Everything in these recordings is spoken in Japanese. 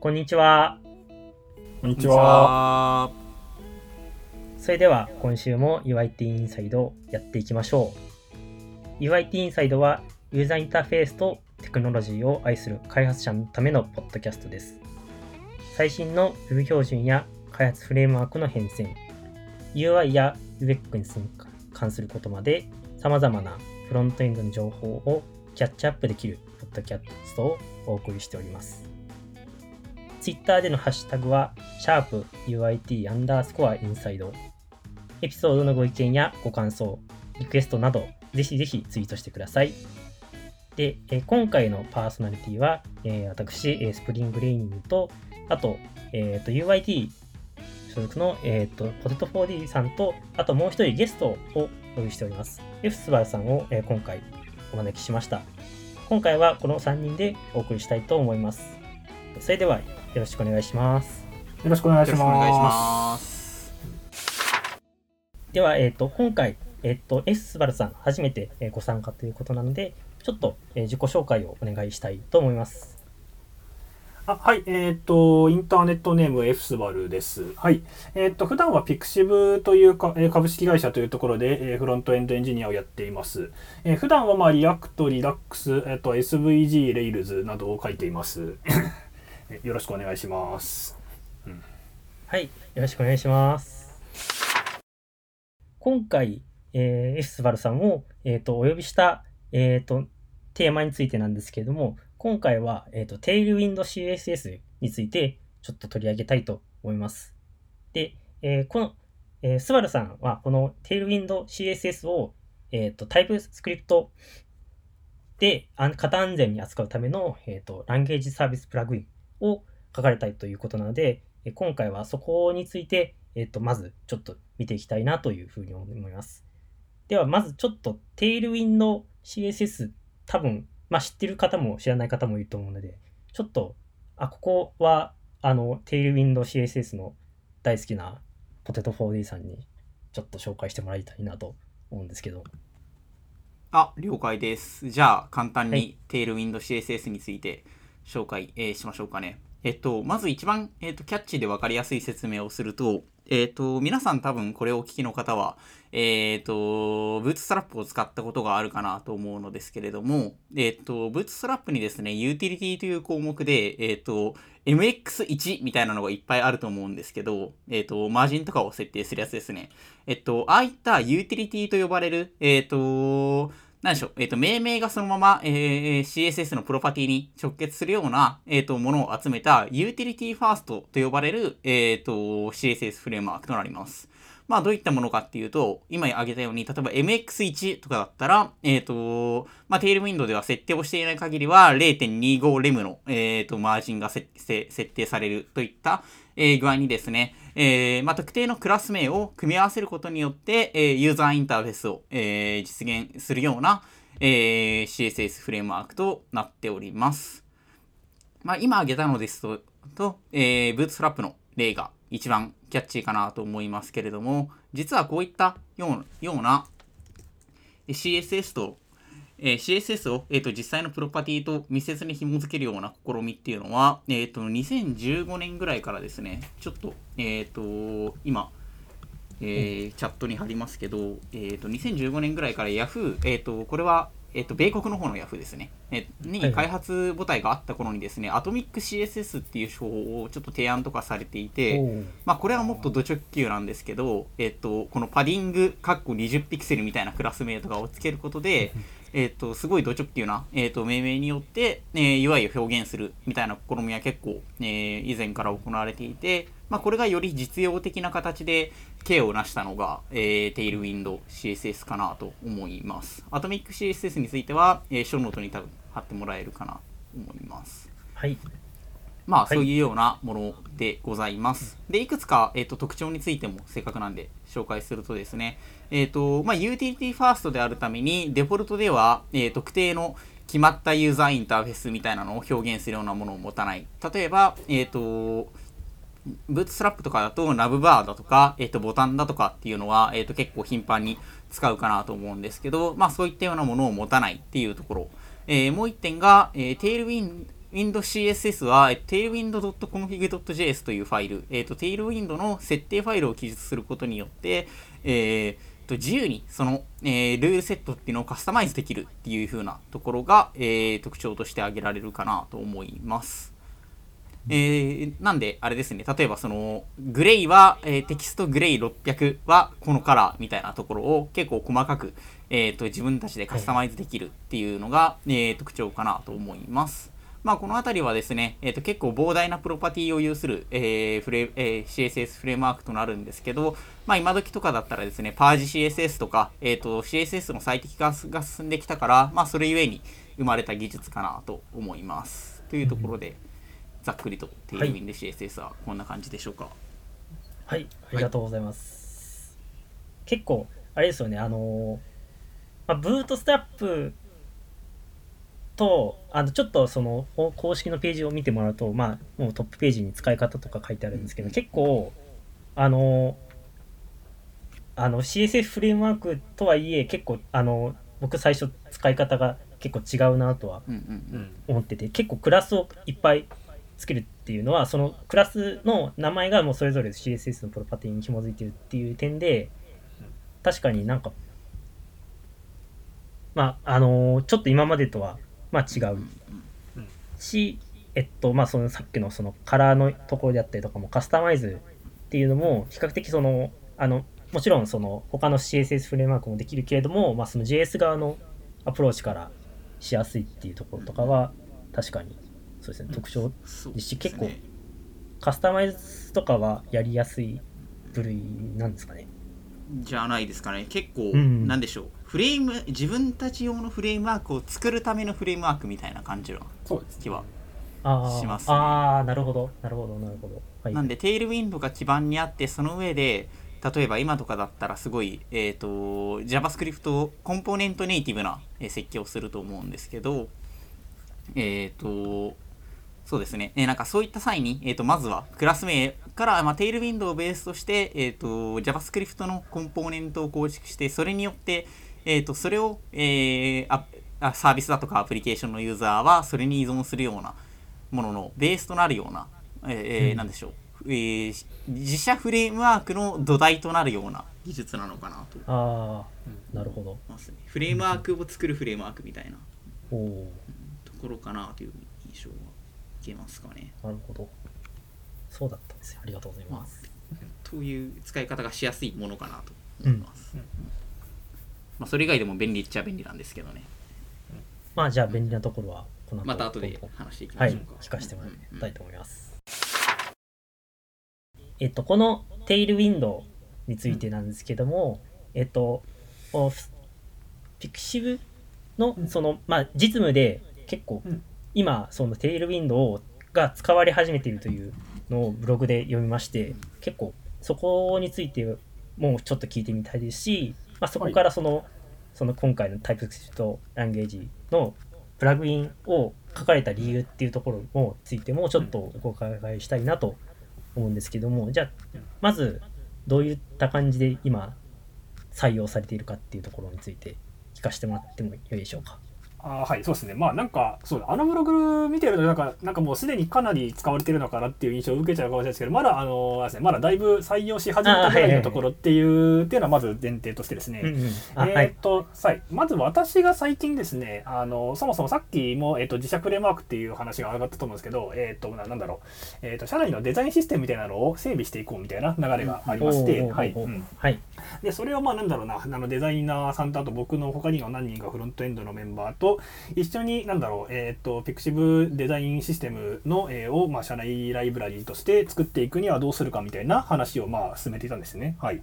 こんにちは。こんにちは。それでは今週も UIT インサイドやっていきましょう。UIT インサイドはユーザーインターフェースとテクノロジーを愛する開発者のためのポッドキャストです。最新の Web 標準や開発フレームワークの変遷、UI や UX に関することまで様々なフロントエンドの情報をキャッチアップできるポッドキャストをお送りしております。Twitter でのハッシュタグは、シャープ UIT アンダースコア inside。エピソードのご意見やご感想、リクエストなど、ぜひぜひツイートしてください。で、え今回のパーソナリティは、えー、私、スプリングレイニングと、あと、えっ、ー、と、UIT 所属の、えっ、ー、と、 potato4d さんと、あともう一人ゲストをお呼びしております。F スバルさんを、え今回お招きしました。今回はこの3人でお送りしたいと思います。それではよろしくお願いします。よろしくお願いします。では、えっ、ー、と、今回、えっ、ー、と、S スバルさん、初めてご参加ということなので、ちょっと、えー、自己紹介をお願いしたいと思います。あはい、えっ、ー、と、インターネットネーム F スバルです。はい。えっ、ー、と、普段はピクシブという、え株式会社というところで、えー、フロントエンドエンジニアをやっています。えー、普段は、まあ、 React、Redux、えっ、と、SVG、 Rails などを書いています。よろしくお願いします。はい、よろしくお願いします。今回、えー、F スバルさんを、えっ、と、お呼びした、えっ、と、テーマについてなんですけれども、今回は、えっ、ー、と、 Tailwind CSS についてちょっと取り上げたいと思います。で、えー、この、えー、スバルさんはこのテイルウィンド CSS を、えっ、ー、と、タイプスクリプトで型安全に扱うための、えっ、ー、と、ランゲージサービスプラグインを書かれたいということなので、え今回はそこについて、えっ、と、まずちょっと見ていきたいなというふうに思います。では、まずちょっとテイルウィンド CSS 多分まあ知ってる方も知らない方もいると思うので、ちょっと、あ、ここは、あの、テイルウィンド CSS の大好きなポテト 4D さんにちょっと紹介してもらいたいなと思うんですけど。あ、了解です。じゃあ、簡単にテイルウィンド CSS について紹介、えー、しましょうかね。えっと、まず一番、えっと、キャッチで分かりやすい説明をすると、えっ、と、皆さん多分これをお聞きの方は、えっ、と、ブーツストラップを使ったことがあるかなと思うのですけれども、えっ、と、ブーツストラップにですね、ユーティリティという項目で、えっ、と、MX1 みたいなのがいっぱいあると思うんですけど、えっ、と、マージンとかを設定するやつですね。えっと、ああいったユーティリティと呼ばれる、えっ、と、何でしょう、えっ、ー、と、命名がそのまま、えー、CSS のプロパティに直結するような、えっ、ー、と、ものを集めた、ユーティリティファーストと呼ばれる、えっ、と、CSS フレームワークとなります。まあ、どういったものかっていうと、今挙げたように、例えば MX1 とかだったら、えっ、と、まあ、 Tailwind では設定をしていない限りは、0.25 rem の、えっ、と、マージンが設定されるといった、え具合にですね、えー、まあ、特定のクラス名を組み合わせることによって、えー、ユーザーインターフェースを、えー、実現するような、え CSS フレームワークとなっております。まあ、今挙げたのですと、とえー、ブーツフラップの例が一番キャッチーかなと思いますけれども、実はこういったような CSS とえー、CSS を、えーと、実際のプロパティと密接に紐付けるような試みっていうのは、えーと、2015年ぐらいからですね、ちょっと、えっ、ー、と、今、えー、チャットに貼りますけど、えーと、2015年ぐらいから Yahoo、えーと、これは、えー、と米国の方の Yahoo! ですね、えに開発母体があった頃にですね、アトミック CSS っていう手法をちょっと提案とかされていて、まあ、これはもっとド直球なんですけど、えー、とこのパディング、カッコ20ピクセルみたいなクラス名とかをつけることで、えっ、ー、と、すごいド直球な、えっ、ー、と、命名によって、えー、UI を表現するみたいな試みは結構、えー、以前から行われていて、まあ、これがより実用的な形で、K を成したのが、えー、 Tailwind CSS かなと思います。 Atomic CSS については、えー、ショーノートに多分貼ってもらえるかなと思います。はい。まあ、そういうようなものでございます。で、いくつか、えーと、特徴についてもせっかくなんで紹介するとですね、えっ、ー、と、まあ、ユーティリティファーストであるために、デフォルトでは、えー、特定の決まったユーザーインターフェースみたいなのを表現するようなものを持たない。例えば、えっ、ー、と、ブーツスラップとかだと、ナブバーだとか、えっ、と、ボタンだとかっていうのは、えっ、と、結構頻繁に使うかなと思うんですけど、まあ、そういったようなものを持たないっていうところ。えもう一点が、えテールウィン Tailwind CSS は tailwind.config.js というファイル、えーと、Tailwind の設定ファイルを記述することによって、えーと自由にその、えー、ルールセットっていうのをカスタマイズできるっていう風なところが、えー、特徴として挙げられるかなと思います。えー、なんで、あれですね、例えばその、グレイは、えー、 text gray 600はこのカラーみたいなところを結構細かく、えーと、自分たちでカスタマイズできるっていうのが、はい、えー、特徴かなと思います。まあ、この辺りはですね、えーと、結構膨大なプロパティを有する、えーフレえー、CSS フレームワークとなるんですけど、まあ、今時とかだったらですね、 PurgeCSS とか、えーと、CSS の最適化が進んできたから、まあ、それゆえに生まれた技術かなと思います。というところで、ざっくりとテールウィンで CSS はこんな感じでしょうか。はい、ありがとうございます。はい、結構、あれですよね、あのまあ、ブートストラップと、あの、ちょっとその、公式のページを見てもらうと、まあ、もうトップページに使い方とか書いてあるんですけど、結構、あの、あの、CSS フレームワークとはいえ、結構、あの、僕最初使い方が結構違うなとは思ってて、結構クラスをいっぱいつけるっていうのはそのクラスの名前がもうそれぞれ CSS のプロパティに紐づいてるっていう点で確かになんかまああのー、ちょっと今までとはまあ違うしえっとまあそのさっきのそのカラーのところであったりとかもカスタマイズっていうのも比較的そのあのもちろんその他の CSS フレームワークもできるけれども、まあ、その JS 側のアプローチからしやすいっていうところとかは確かにそうですね特徴ですし、結構カスタマイズとかはやりやすい部類なんですかね。じゃないですかね。結構、うん、なんでしょうフレーム自分たち用のフレームワークを作るためのフレームワークみたいな感じの気はします、ね、ああなるほど。なるほど。なるほど、はい、なんでテールウィンドが基盤にあってその上で例えば今とかだったらすごい、えーと、JavaScript コンポーネントネイティブな設計をすると思うんですけどえっ、ー、とそうですね。えー、なんかそういった際に、えー、とまずはクラス名から、まあ、テールウィンドウをベースとして、えーと、JavaScript のコンポーネントを構築して、それによって、えー、とそれを、えー、あサービスだとかアプリケーションのユーザーはそれに依存するようなもののベースとなるような、えー、うん、なんでしょう、えー、自社フレームワークの土台となるような技術なのかなと。ああ、なるほど。フレームワークを作るフレームワークみたいなところかなという印象は。けますかね。なるほど。そうだったんですよ。ありがとうございます。という使い方がしやすいものかなと思います。うんまあ、それ以外でも便利っちゃ便利なんですけどね。まあじゃあ便利なところはこの後また後で話していきましょうか。はい、聞かせてもらいたいと思います。えっと、このテイルウィンドウについてなんですけども、えっと、ピクシブのその、まあ、実務で結構今そのテールウィンドウが使われ始めているというのをブログで読みまして結構そこについてもうちょっと聞いてみたいですし、まあ、そこからそのはい、その今回のタイプスクリプトランゲージのプラグインを書かれた理由っていうところもついてもちょっとお伺いしたいなと思うんですけどもじゃあまずどういった感じで今採用されているかっていうところについて聞かせてもらってもよいでしょうか？あはい、そうですね。まあなんか、そうあのブログ見てるとなんか、なんかもうすでにかなり使われてるのかなっていう印象を受けちゃうかもしれないですけど、まだあのですね、まだだいぶ採用し始めたぐらいのところっていう、っていうのはまず前提としてですね。えっと、はい、まず私が最近ですね、あの、そもそもさっきも、えっと、自社フレームワークっていう話が上がったと思うんですけど、えっと、なんだろう、えっと、社内のデザインシステムみたいなのを整備していこうみたいな流れがありまして、はい。はい。で、それをまあなんだろうな、あのデザイナーさんとあと僕の他には何人かフロントエンドのメンバーとと一緒に、なんだろう、えっ、ー、と、ピクシブデザインシステムの、え、を、まあ、社内ライブラリーとして作っていくにはどうするかみたいな話を、まあ、進めていたんですね。はい。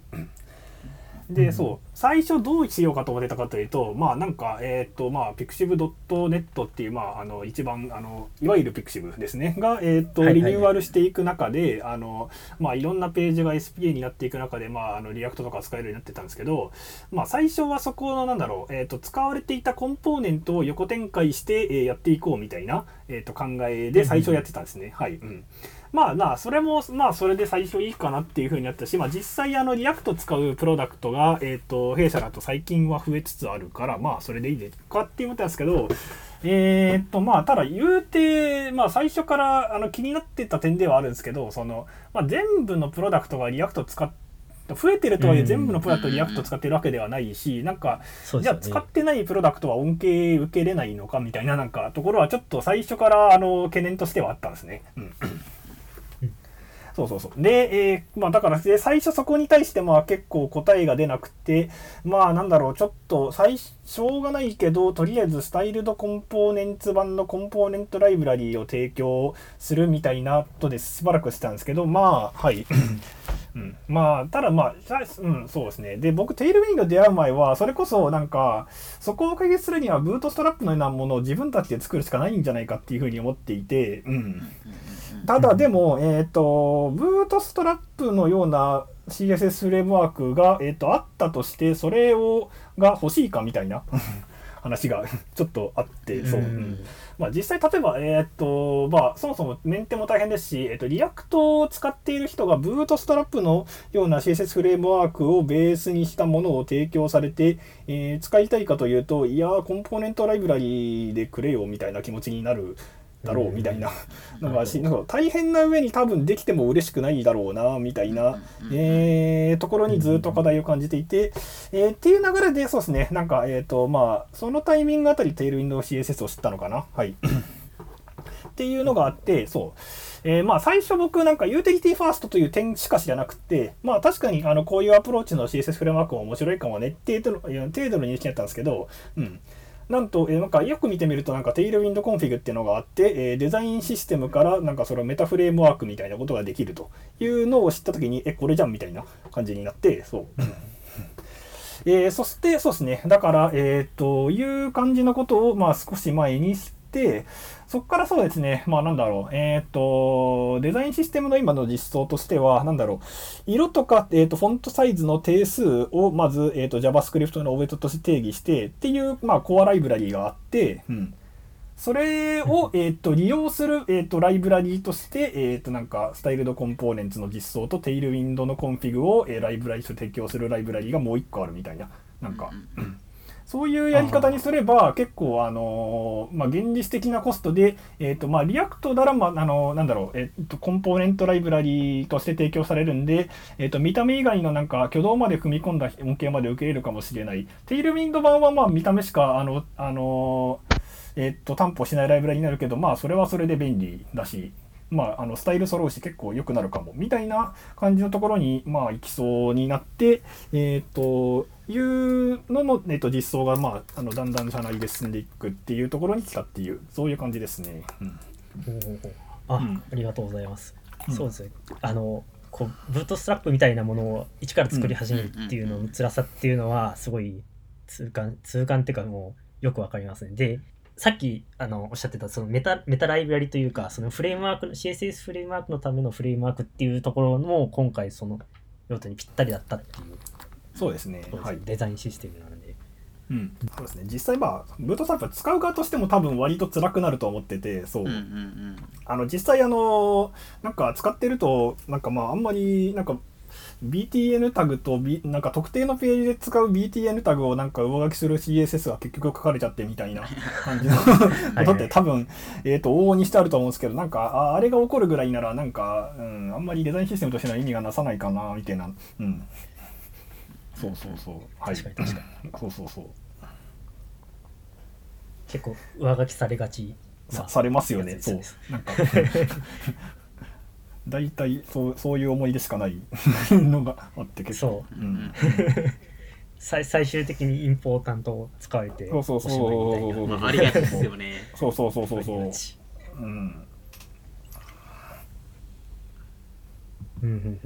で、そう、最初どうしようかと思ってたかというと、まあなんか、えっ、ー、と、まあ、 pixiv.net っていう、まあ、あの、一番、あの、いわゆるピクシブですね、が、えっ、ー、と、リニューアルしていく中で、あの、まあ、いろんなページが SPA になっていく中で、まあ、あの、 React とか使えるようになってたんですけど、まあ、最初はそこの、なんだろう、えっ、ー、と、使われていたコンポーネントを横展開して、えー、やっていこうみたいな、えー、と考えで最初やってたんですね。はい、うんまあなあそれもまあそれで最初いいかなっていうふうになったし、まあ、実際あの React 使うプロダクトが、えー、と弊社だと最近は増えつつあるからまあそれでいいですかっていうことなんですけどえー、っとまあただ言うて、まあ、最初からあの気になってた点ではあるんですけどその、まあ、全部のプロダクトが React 使って増えてるとはいえ全部のプロダクト React 使ってるわけではないし、なんか、じゃあ使ってないプロダクトは恩恵受けれないのかみたいななんかところはちょっと最初からあの懸念としてはあったんですね。うんそうそうそう。で、えー、まあだから、最初そこに対してまあ結構答えが出なくて、まあなんだろう、ちょっと最、しょうがないけど、とりあえずスタイルドコンポーネンツ版のコンポーネントライブラリーを提供するみたいなとですしばらくしてたんですけど、まあ、はい。うん、まあ、ただまあ、うん、そうですね。で、僕、テイルウィンド出会う前は、それこそなんか、そこを解決するには、ブートストラップのようなものを自分たちで作るしかないんじゃないかっていうふうに思っていて、うん。ただでも、えっ、ー、と、ブートストラップのような CSS フレームワークが、えっ、ー、と、あったとして、それを、が欲しいかみたいな 話が ちょっとあって、そう。うんまあ、実際、例えば、えっ、と、まあ、そもそもメンテも大変ですし、えっ、と、 React を使っている人が Bootstrap のような CSS フレームワークをベースにしたものを提供されて、えー、使いたいかというと、いやコンポーネントライブラリでくれよみたいな気持ちになるだろうみたいなのがし、なんか大変な上に多分できても嬉しくないだろうなみたいな、えー、ところにずっと課題を感じていて、えー、っていう流れでそうですねなんかえっ、ー、とまあそのタイミングあたりテールウィンドウ CSS を知ったのかな？はい。っていうのがあってそう。えー、まあ最初僕なんかユーティリティファーストという点しか知らなくて、まあ確かにあのこういうアプローチの CSS フレームワークも面白いかもねって程度の程度の認識だったんですけど、うん。なんと、えー、なんかよく見てみると、なんか Tailwind config っていうのがあって、えー、デザインシステムからなんかそのメタフレームワークみたいなことができるというのを知ったときに、え、これじゃんみたいな感じになって、そう。えー、そして、そうですね。だから、えっ、ー、と、いう感じのことを、まあ少し前に知って、そこからそうですね、まあなんだろう、えっ、ー、と、デザインシステムの今の実装としては、なんだろう、色とか、えっ、ー、と、フォントサイズの定数をまず、えっ、ー、と、JavaScript のオブジェクトとして定義してっていう、まあ、コアライブラリーがあって、うん。それを、えっ、と、利用する、えっ、と、ライブラリーとして、えっ、と、なんか、 styled-components の実装と Tailwind のコンフィグを、えライブラリーと提供するライブラリーがもう一個あるみたいな、なんか、うんそういうやり方にすれば、結構、あのまあ、現実的なコストで、えっ、ー、と、まあ、 React なら、まあ、あのなんだろう、えっ、ー、と、コンポーネントライブラリとして提供されるんで、えっ、ー、と、見た目以外のなんか、挙動まで組み込んだ恩恵まで受け入れるかもしれない。 Tailwind 版は、ま、見た目しか、あの、あのえっ、と、担保しないライブラリになるけど、まあ、それはそれで便利だし、まあ、あのスタイル揃うし結構良くなるかもみたいな感じのところに、まあ、行きそうになって、えっ、ー、というのの、えー、と実装が、まあ、あのだんだん社内で進んでいくっていうところに来たっていうそういう感じですね。うん、あ、うん、ありがとうございます。うん、そうですねあのこうブートストラップみたいなものを一から作り始めるっていうのの辛さっていうのはすごい痛感痛感っていうかもうよくわかりますね。でさっきあのおっしゃってたそのメタメタライブラリというかそのフレームワーク CSS フレームワークのためのフレームワークっていうところも今回その用途にぴったりだったっていう。そうですね。はい、デザインシステムなので。うん、そうですね。実際まあブートストラップ使う側としても多分割と辛くなると思っててそう,、あの実際あのなんか使ってるとなんかまああんまりなんか BTN タグと、B、なんか特定のページで使う BTN タグをなんか上書きする CSS が結局書かれちゃってみたいな感じの ことって多分、えっ、ー、と、往々にしてあると思うんですけど、なんか、ああれが起こるぐらいなら、なんか、うん、あんまりデザインシステムとしての意味がなさないかな、みたいな。うん。そうそうそう。はい。確かに確かに。そうそうそう。結構上書きされがち、まあ、されますよね。そう。なんか大体そうそういう思い出しかない のがあって結構。そう、うん、最最終的にインポータントを使えてそうそうそう。そうまあ、ありがちですよね。そうそうそうそうそう。うん。うん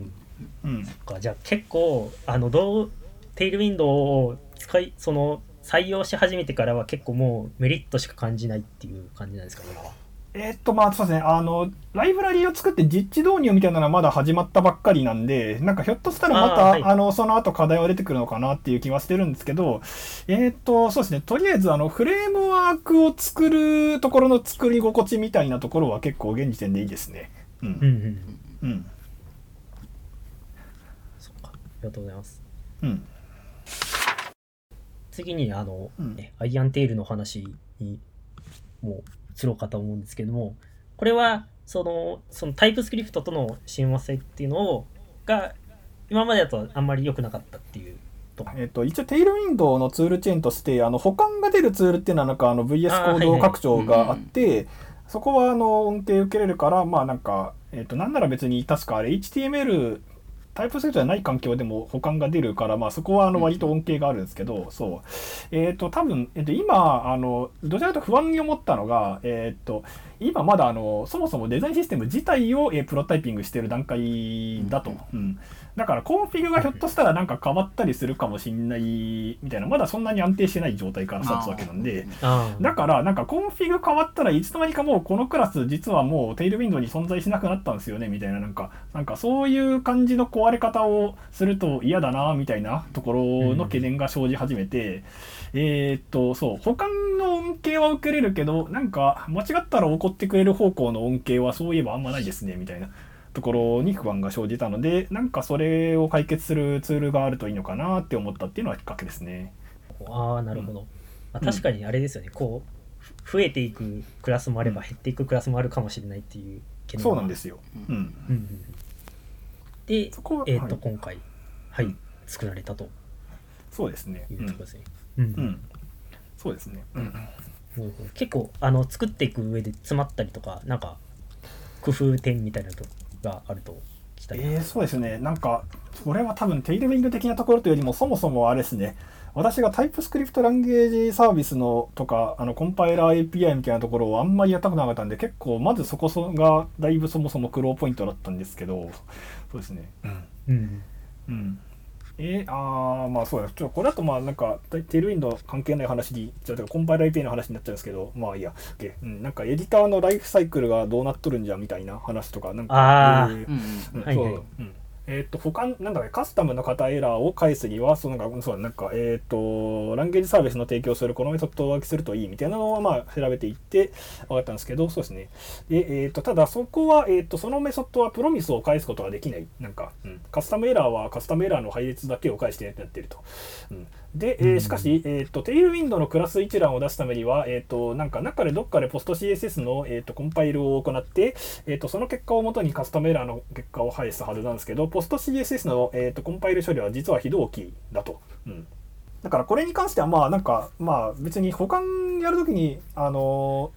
うんうん、そっか。じゃあ結構あのどうテイルウィンドウを使いその採用し始めてからは結構もうメリットしか感じないっていう感じなんですか今はえーっと、まあ、そうですね。あの、ライブラリーを作って実地導入みたいなのはまだ始まったばっかりなんで、なんかひょっとしたらまた、あ,、はいの、その後課題は出てくるのかなっていう気はしてるんですけど、えーっと、そうですね。とりあえず、あの、フレームワークを作るところの作り心地みたいなところは結構現時点でいいですね。う。うんうんん。うん。そっか。ありがとうございます。うん。次に、あの、うんねアイアンテールの話にもう移ろうかと思うんですけども、これは、その、そのタイプスクリプトとの親和性っていうのを、が、今までだとあんまり良くなかったっていうと。えっと、一応、テイルウィンドウのツールチェーンとして、あの、保管が出るツールっていうのは、なんか、あの、VS コード拡張があって、そこは、あの、恩恵受けれるから、まあ、なんか、えっと、なんなら別に、確かあれ、HTML、 TypeScript じゃない環境でも補完が出るから、まあ、そこは、あの、割と恩恵があるんですけど、そう。えっと、多分、えっと、今、あの、どちらかというと不安に思ったのが、えっと、今まだ、あの、そもそもデザインシステム自体を、えープロタイピングしてる段階だと。うん。だからコンフィグがひょっとしたらなんか変わったりするかもしんないみたいな、まだそんなに安定してない状態から立つわけなんで。だからなんかコンフィグ変わったらいつの間にかもうこのクラス実はもう Tailwind に存在しなくなったんですよねみたいななんか、なんかそういう感じの壊れ方をすると嫌だなみたいなところの懸念が生じ始めて、えーっと、そう、補完の恩恵は受けれるけど、なんか間違ったら怒ってくれる方向の恩恵はそういえばあんまないですねみたいな。ところに不安が生じたのでなんかそれを解決するツールがあるといいのかなって思ったっていうのはきっかけですね。ああ、なるほど。まあ、うん確かにあれですよね、こう、ふ増えていくクラスもあれば減っていくクラスもあるかもしれないっていう懸念。そうなんですすよ。うん。うんうんうん。でえっ、と、はい今回、はい、うん作られたとそうですね。いうところですね。うんうん。うん。そうですね。うん。結構、あの、作っていく上で詰まったりとか、なんか、工夫点みたいなのがあると聞きたいな。えー、そうですね。なんか、これは多分テイルウィング的なところというよりも、そもそもあれですね。私がタイプスクリプトランゲージサービスのとか、あの、コンパイラー API みたいなところをあんまりやったことなかったんで、結構、まずそこそが、だいぶそもそも苦労ポイントだったんですけど、そうですね。うん。うん。うん。えー、あーまあそうだ。ちょっとこれだとまあなんか、テルウィンドウ関係ない話に、ちょっとコンパイラー API の話になっちゃうんですけど、まあいいや。OK うん、なんかエディターのライフサイクルがどうなっとるんじゃみたいな話とか、なんか、あー。えー。うん。うんはいはい。そう。うんえっ、と、他、なんだっけ、カスタムの型エラーを返すには、そのなんか、そうなんか、えっ、と、ランゲージサービスの提供するこのメソッドを上書きするといいみたいなのを、まあ、調べていって、分かったんですけど、そうですね。で、えっ、と、ただ、そこは、えっ、と、そのメソッドはプロミスを返すことができない。なんか、うん、カスタムエラーはカスタムエラーの配列だけを返してやってると。うん、で、えーしかし、えっ、と、テイルウィンドウのクラス一覧を出すためには、えっ、と、なんか、中でどっかでポスト CSS の、えっ、と、コンパイルを行って、えっ、と、その結果をもとにカスタムエラーの結果を返すはずなんですけど、ポスト CSS の、えっ、と、コンパイル処理は実は非同期だと。うん。だからこれに関してはまあなんかまあ別に保管やるときにあの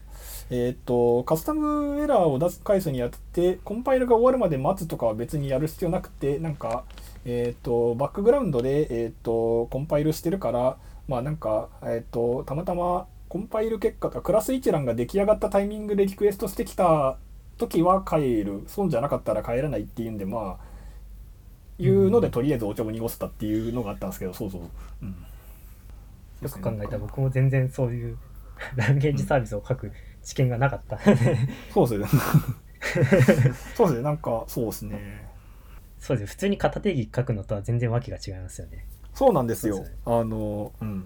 えっ、とカスタムエラーを出す返すにあたってコンパイルが終わるまで待つとかは別にやる必要なくてなんかえっ、とバックグラウンドでえっ、とコンパイルしてるからまあなんかえっ、とたまたまコンパイル結果とクラス一覧が出来上がったタイミングでリクエストしてきた時は帰る。損じゃなかったら帰らないっていうんでまあいうのでとりあえずお茶を濁せたっていうのがあったんですけどそうそう、う。ん、よく考えたら僕も全然そういう ランゲージサービスを書く知見がなかった。そうで すね。そうですね。なんか、そうですね。そうですね。普通に型定義書くのとは全然わけが違いますよね。そうなんですよ。ねあの、うん。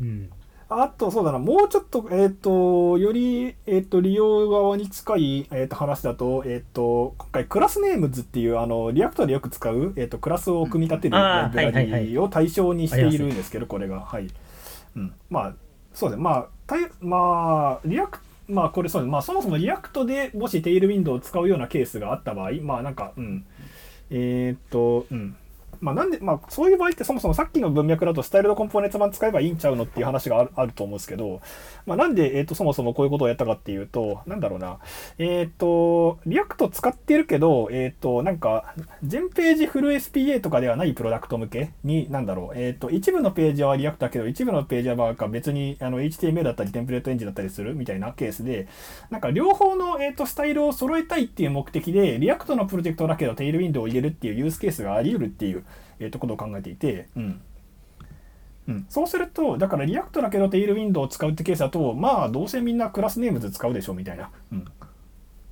うん。あと、そうだな、もうちょっと、えっ、と、より、えっ、と、利用側に近い、えっ、と、話だと、えっ、と、今回、 classnames っていう、あの、 React でよく使う、えっ、と、クラスを組み立てるライブラリを対象にしているんですけど、これが。はい。うん。まあ、そうですね。まあ、まあ、リアクまあ、これそうです。まあ、そもそも React でもし Tailwind を使うようなケースがあった場合、まあ、なんか、うん。えーっと、うん。まあ、なんで、まあ、そういう場合ってそもそもさっきの文脈だと styled-components 版使えばいいんちゃうのっていう話があるあると思うんですけど、まあ、なんで、えーっと、そもそもこういうことをやったかっていうと、なんだろうな。えーっと、 React 使ってるけど、えーっと、なんか、全ページフル SPA とかではないプロダクト向けに、なんだろう、えっと、一部のページは React だけど、一部のページはか別にあの HTML だったりテンプレートエンジンだったりするみたいなケースで、なんか両方の、えっとスタイルを揃えたいっていう目的で、 React のプロジェクトだけど Tailwind を入れるっていうユースケースがあり得るっていう、えーっとことを考えていて、うん。うん、そうするとだから React だけど Tailwind を使うってケースだとまあどうせみんな classnames 使うでしょみたいな。うん、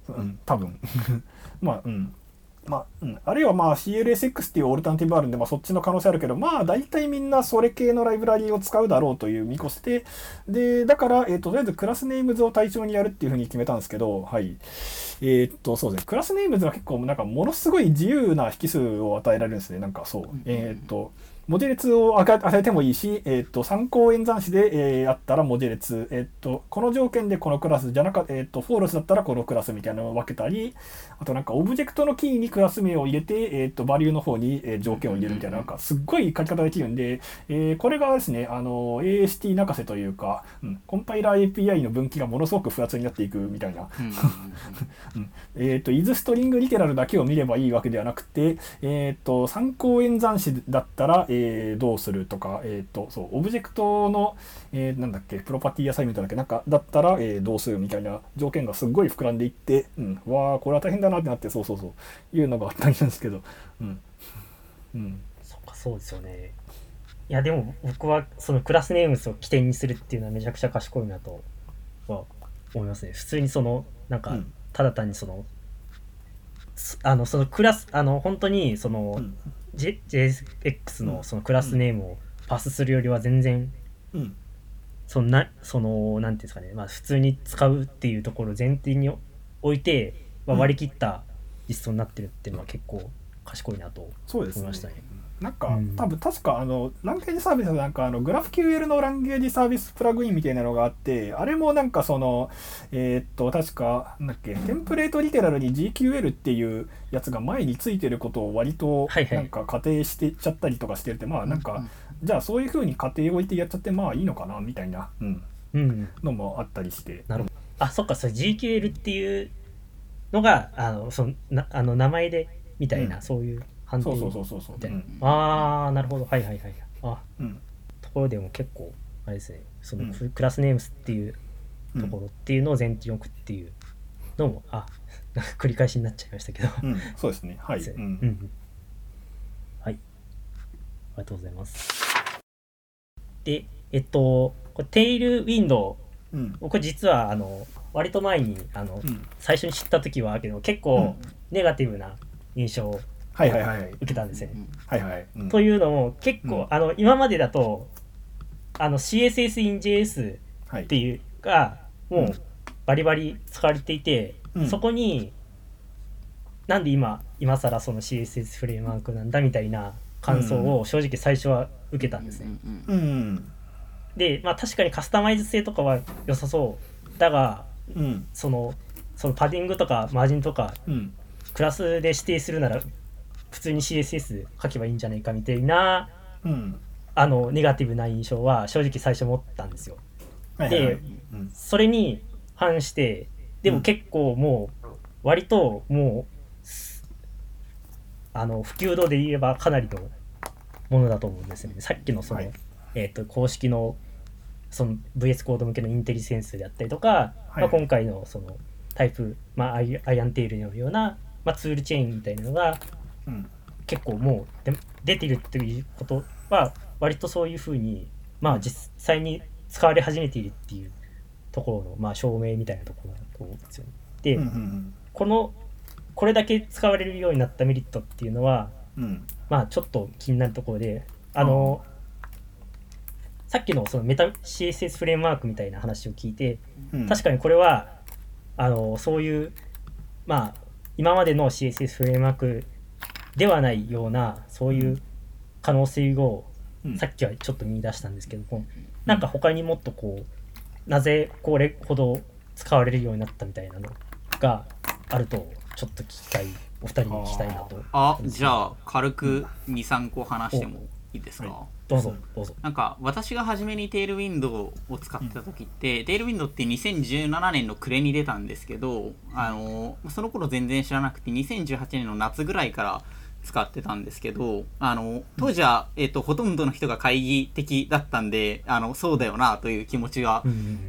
うん、多分。まあうんまあ、うん、あるいはまあ CLSX っていうオルタナティブあるんで、まあ、そっちの可能性あるけどまあ大体みんなそれ系のライブラリを使うだろうという見越してでだから、えー、ととりあえず classnames を対象にやるっていうふうに決めたんですけどはい。えーっとそうですね。 classnames は結構なんかものすごい自由な引数を与えられるんですね。なんかそう。えーっと文字列を与えてもいいし、えー、と三項演算子で、えーあったら文字列、えー、とこの条件でこのクラスじゃなかった、えー、と false だったらこのクラスみたいなのを分けたりあとなんかオブジェクトのキーにクラス名を入れて、えー、とバリューの方に、えー条件を入れるみたいななんかすっごい書き方できるんで、えーこれがですねあの AST 泣かせというか、うん、コンパイラー API の分岐がものすごく複雑になっていくみたいな。えー、と、 isStringLiteral だけを見ればいいわけではなくて、えー、と、三項演算子だったら、えーどうするとか、えー、と、そう、オブジェクトの、えーなんだっけ、プロパティアサイメントだっけ、なんか、だったら、えーどうするみたいな条件がすっごい膨らんでいって、うん、わあこれは大変だなってなって、そうそうそう、いうのがあったんですけど、うん。うん。そっかそうですよねいやでも僕はそのクラスネームズを起点にするっていうのはめちゃくちゃ賢いなとは思いますね普通にそのなんかうんただ単にその、すあのそのクラスあの本当にその、うん J、んのそのクラスネームをパスするよりは全然うん。そのなそのなんていうんですかねまあ普通に使うっていうところを前提に置いて、まあ、うん割り切った実装になってるっていうのは結構賢いなと思いましたね。なんか、うん。多分確かあのランゲージサービスなんかあのグラフ QL のランゲージサービスプラグインみたいなのがあってあれもなんかそのえーっと確かなんだっけテンプレートリテラルに GQL っていうやつが前についてることを割とはいはい。なんか仮定してちゃったりとかしてるってまあなんか、じゃあそういう風に仮定置いてやっちゃってまあいいのかなみたいな、うん、うん。のもあったりして。なるほど。あそっかそれ GQL っていうのがあのそのなあの名前でみたいな、うん。そういう判定そうそうそうそうああなるほど。はいはいはいあうん。ところでも結構あれですねその、うん。ククラスネームスっていううん。ところっていうのを前提に置くっていうのも、あなんか繰り返しになっちゃいましたけど。うん、そうですね。はい、うん。はい。ありがとうございます。でえっとこれテイルウィンドウ。うん。僕実はあの割と前にあの、うん。最初に知った時はけど結構ネガティブな印象をはいはいはい。はい受けたんですね。はいはい、うん。というのも結構、うん。あの今までだとあの CSS in JS はい。っていうがもうバリバリ使われていて、うん。そこになんで今今更その CSS フレームワークなんだみたいな感想を正直最初は受けたんですね。うん。でまあ確かにカスタマイズ性とかは良さそうだがうん。そのそのパディングとかマージンとかうん。クラスで指定するなら普通に CSS 書けばいいんじゃないかみたいなうん。あのネガティブな印象は正直最初持ったんですよ。はいはいはい。でうん。それに反してでも結構もう割ともうすあの普及度で言えばかなりのものだと思うんですよね。さっきのその、はい。えー、と公式のその VS コード向けのインテリセンスであったりとか、はい。まあ、今回のそのタイプ、まあ、アイアイアンテールのような、まあ、ツールチェーンみたいなのがうん。結構もうで出てるっていうことは割とそういうふうにまあ実際に使われ始めているっていうところのまあ証明みたいなところだと思うんですよね。で、うんうん。このこれだけ使われるようになったメリットっていうのはうん。まあちょっと気になるところであのさっきのそのメタ CSS フレームワークみたいな話を聞いてうん。確かにこれはあのそういうまあ今までの CSS フレームワークではないようなそういう可能性をうん。さっきはちょっと見出したんですけどもなんか他にもっとこうなぜこれほど使われるようになったみたいなのがあるとちょっと聞きたいお二人に聞きたいなと。あじゃあ軽く23個話してもいいですか、はどうぞどうぞ。なんか私が初めにテールウィンドウを使ってた時って、テールウィンドウって2017年の暮れに出たんですけどあのその頃全然知らなくて2018年の夏ぐらいから使ってたんですけどあの当時は、えっとほとんどの人が懐疑的だったんであのそうだよなという気持ちが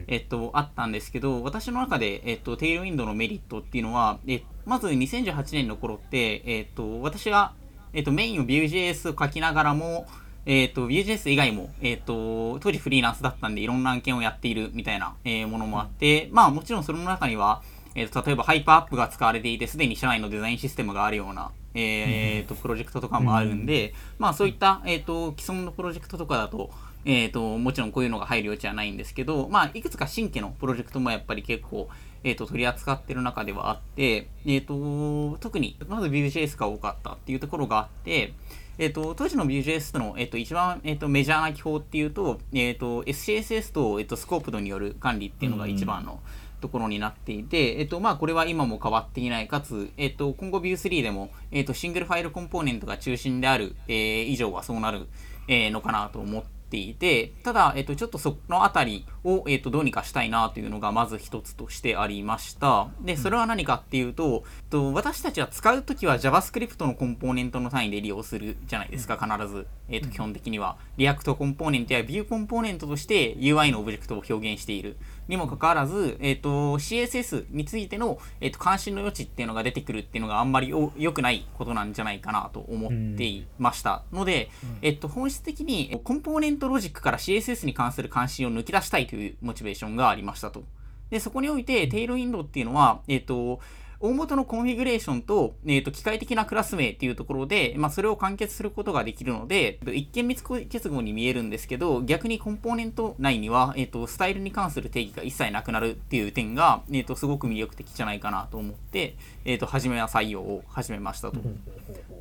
えっと、あったんですけど、私の中で、えっと、テイルウィンドウのメリットっていうのは、えまず2018年の頃って、えっと、私が、えっと、メインを Vue.js を書きながらも、えっ、と、Vue.js 以外も、えっ、と、当時フリーランスだったんでいろんな案件をやっているみたいな、えーものもあって、まあもちろんその中には、えーと、例えば Hyperapp が使われていて、すでに社内のデザインシステムがあるような、えーと、プロジェクトとかもあるんで、まあそういった、えっ、と、既存のプロジェクトとかだと、えーと、もちろんこういうのが入る余地はないんですけど、まあいくつか新規のプロジェクトもやっぱり結構、えー、と取り扱ってる中ではあって、えー、と特にまず Vue.js が多かったっていうところがあって、えー、と当時の Vue.js の、えー、と一番、えー、とメジャーな技法っていうと,、えー、と SCSS と,、えー、と scoped による管理っていうのが一番のところになっていて、えーとまあ、これは今も変わっていないかつ、えー、と今後 Vue3 でも、えー、とシングルファイルコンポーネントが中心である、えー以上はそうなる、えーのかなと思ってていて、ただ、えっと、ちょっとそのあたりを、えっと、どうにかしたいなというのがまず一つとしてありました。で、それは何かっていうと、えっと私たちは使うときは JavaScript のコンポーネントの単位で利用するじゃないですか、必ず。えっと、基本的には。React コンポーネントや Vue コンポーネントとして UI のオブジェクトを表現している。にもかかわらず、えっと、CSS についての、えっと、関心の余地っていうのが出てくるっていうのがあんまりお良くないことなんじゃないかなと思っていました。ので、えっと、本質的にコンポーネントロジックから CSS に関する関心を抜き出したいというモチベーションがありましたと。で、そこにおいて、 Tailwind っていうのは、えっと、大元のコンフィグレーションと、えっと機械的なクラス名っていうところで、まあ、それを完結することができるので、一見密結合に見えるんですけど、逆にコンポーネント内には、えっとスタイルに関する定義が一切なくなるっていう点が、えっとすごく魅力的じゃないかなと思って、えっと初めは採用を始めましたと。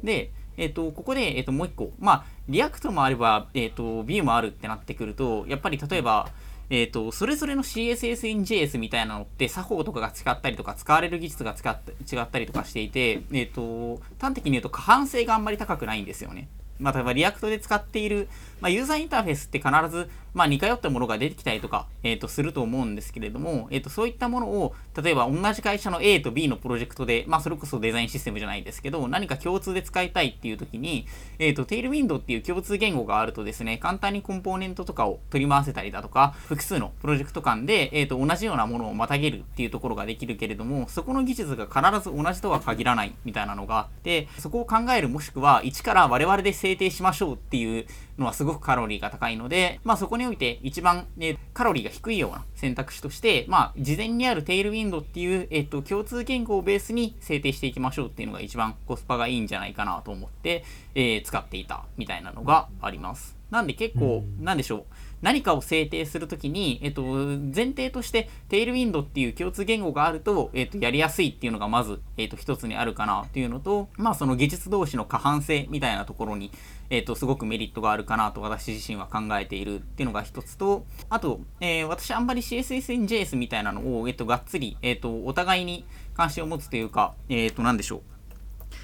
で、えっ、と、ここで、えっ、と、もう一個。まあ、 React もあれば、えっ、と、Vue もあるってなってくると、やっぱり例えば、えっ、と、それぞれの CSS in JS みたいなのって、作法とかが違ったりとか、使われる技術が違ったりとかしていて、えっ、と、端的に言うと可搬性があんまり高くないんですよね。まあ、例えば React で使っている、まあ、ユーザーインターフェースって必ず、まあ、似通ったものが出てきたりとか、えー、とすると思うんですけれども、えー、とそういったものを例えば同じ会社の A と B のプロジェクトで、まあ、それこそデザインシステムじゃないですけど何か共通で使いたいっていう時に、えー、と Tailwind っていう共通言語があるとですね簡単にコンポーネントとかを取り回せたりだとか複数のプロジェクト間で、えー、と同じようなものをまたげるっていうところができるけれどもそこの技術が必ず同じとは限らないみたいなのがあってそこを考えるもしくは一から我々で制定しましょうっていうのはすごくカロリーが高いので、まあ、そこにおいて一番、ね、カロリーが低いような選択肢として、まあ、事前にあるテールウィンドっていう、えっと、共通言語をベースに制定していきましょうっていうのが一番コスパがいいんじゃないかなと思って、えー使っていたみたいなのがあります。なんで結構、なんでしょう。何かを制定するときに、えっと、前提として、テールウィンドっていう共通言語があると、えっと、やりやすいっていうのがまず、えっと、一つにあるかなっていうのと、まあ、その技術同士の過半性みたいなところに、えっと、すごくメリットがあるかなと私自身は考えているっていうのが一つと、あと、えー私あんまり CSSNJS みたいなのを、えっと、がっつり、えっと、お互いに関心を持つというか、えっと、なんでしょう。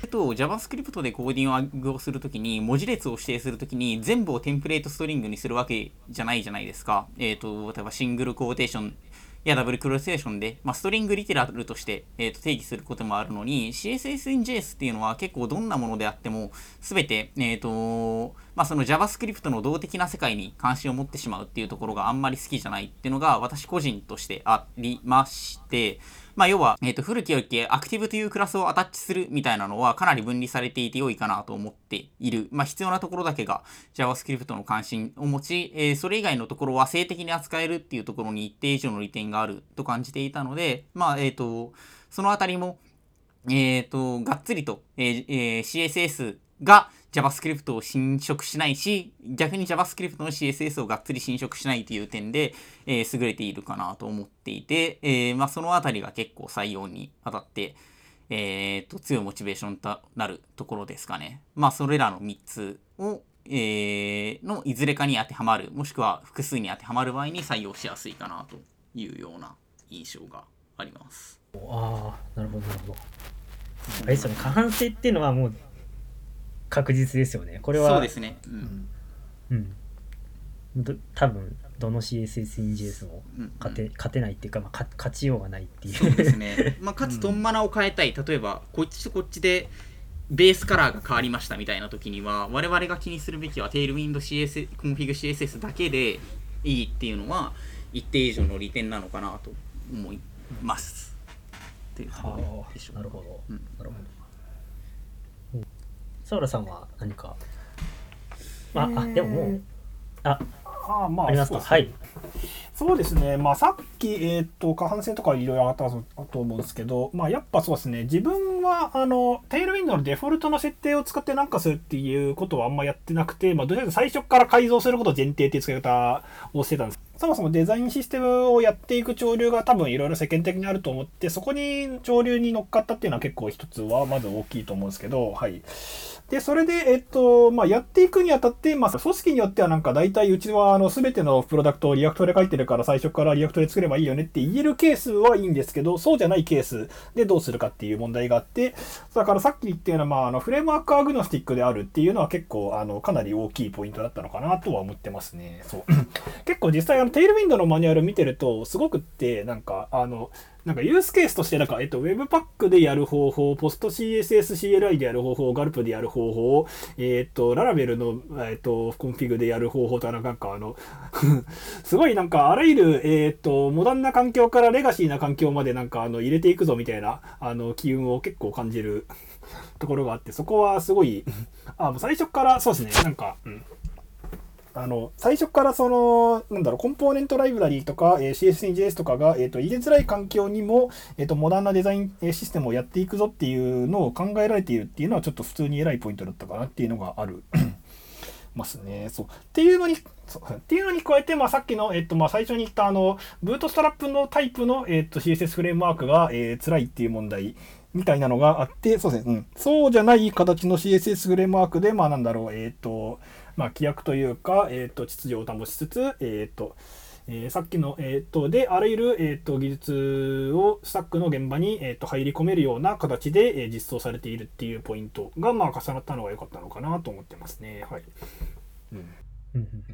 えっと、JavaScript でコーディングをするときに、文字列を指定するときに、全部をテンプレートストリングにするわけじゃないじゃないですか。えっと、例えばシングルコーテーションやダブルクロステーションで、まあ、ストリングリテラルとして、えーと定義することもあるのに、CSS in JS っていうのは結構どんなものであっても、すべて、えっ、と、まあ、その JavaScript の動的な世界に関心を持ってしまうっていうところがあんまり好きじゃないっていうのが私個人としてありまして、まあ、要は、えっ、と、古き良きアクティブというクラスをアタッチするみたいなのはかなり分離されていて良いかなと思っている。まあ、必要なところだけが JavaScript の関心を持ち、えーそれ以外のところは性的に扱えるっていうところに一定以上の利点があると感じていたので、まあ、えっ、と、そのあたりも、えっ、と、がっつりと、えーえー CSS が JavaScript を侵食しないし、逆に JavaScript の CSS をがっつり侵食しないという点で、えー優れているかなと思っていて、えーまあ、そのあたりが結構採用にあたって、えー、と強いモチベーションとなるところですかね。まあ、それらの3つを、えのいずれかに当てはまる、もしくは複数に当てはまる場合に採用しやすいかなというような印象があります。ああなるほどなるほどあれですよね過半性っていうのはもう確実ですよね。これはそうですね。うん。うん。ど多分どの CSS in JS もうん。勝て,、勝てないっていうか、まあ、か勝ちようがないっていう。そうですね。まあ、かつ、トンマナを変えたい。例えば、こっちとこっちで、ベースカラーが変わりましたみたいな時には、我々が気にするべきは、テールウィンド CS、コンフィグ CSS だけでいいっていうのは、一定以上の利点なのかなと思います。っていうところはでしょうあ。なるほど、うん。なるほど澤浦さんは何か？ああでももうあああまあありますか？ね。はい。そうですね、まあ、さっき、えー、と過半戦とかいろいろ上がったと思うんですけど、まあ、やっぱそうですね、自分はあのテールウィンドのデフォルトの設定を使ってなんかするっていうことはあんまやってなくて、まあ、どちらかというと最初から改造することを前提っていう使い方をしてたんです。そもそもデザインシステムをやっていく潮流が多分いろいろ世間的にあると思って、そこに潮流に乗っかったっていうのは結構一つはまず大きいと思うんですけど、はい。で、それで、えっと、まあ、やっていくにあたって、まあ、組織によってはなんか大体うちはあの全てのプロダクトを React で書いてるから最初から React で作ればいいよねって言えるケースはいいんですけど、そうじゃないケースでどうするかっていう問題があって、だからさっき言ったような、まあ、あの framework agnostic であるっていうのは結構あのかなり大きいポイントだったのかなとは思ってますね。そう 結構実際 Tailwind のマニュアル見てるとすごくってなんかあのなんかユースケースとしてなんか、えっと、Webpack でやる方法、 PostCSS、CLI でやる方法、 Gulp でやる方法、えっと、 Laravel の、えっと、コンフィグでやる方法とか、なんかあの、すごいなんかあらゆる、えっと、モダンな環境からレガシーな環境までなんかあの入れていくぞみたいな、あの、機運を結構感じるところがあって、そこはすごい、あ、もう最初からそうですね、なんか、うん。あの、最初からその、なんだろう、コンポーネントライブラリーとか、えー CSS in JS とかが、えっ、と、入れづらい環境にも、えっ、と、モダンなデザインえーシステムをやっていくぞっていうのを考えられているっていうのは、ちょっと普通に偉いポイントだったかなっていうのがある。ますね。そう。っていうのに、そうっていうのに加えて、まあ、さっきの、えっと、まあ、最初に言った、あの、ブートストラップのタイプの、えっと、CSS フレームワークが、えー辛いっていう問題みたいなのがあって、そうですね。うん。そうじゃない形の CSS フレームワークで、まあ、なんだろう、えっと、まあ、規約というか、えっと、秩序を保ちつつ、えっと、えーさっきの、えっと、で、あらゆる、えっと、技術をスタックの現場に、えっと、入り込めるような形で、えー実装されているっていうポイントが、まあ、重なったのが良かったのかなと思ってますね。はい。うん。うんうんうん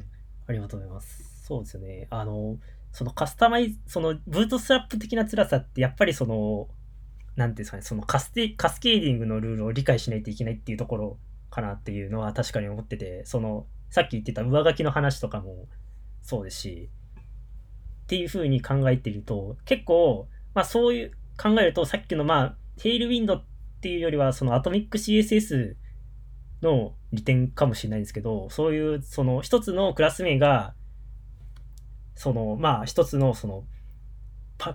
ありがとうございます。そうですよね。あの、そのカスタマイズ、そのブートストラップ的な辛さって、やっぱりその、なんていうんですかね、そのカステカスケーディングのルールを理解しないといけないっていうところかなっていうのは確かに思ってて、その、さっき言ってた上書きの話とかもそうですし、っていう風に考えてると、結構、まあそういう、考えるとさっきのまあ、テイルウィンドっていうよりは、そのアトミック CSS の利点かもしれないんですけど、そういう、その一つのクラス名が、その、まあ一つのその、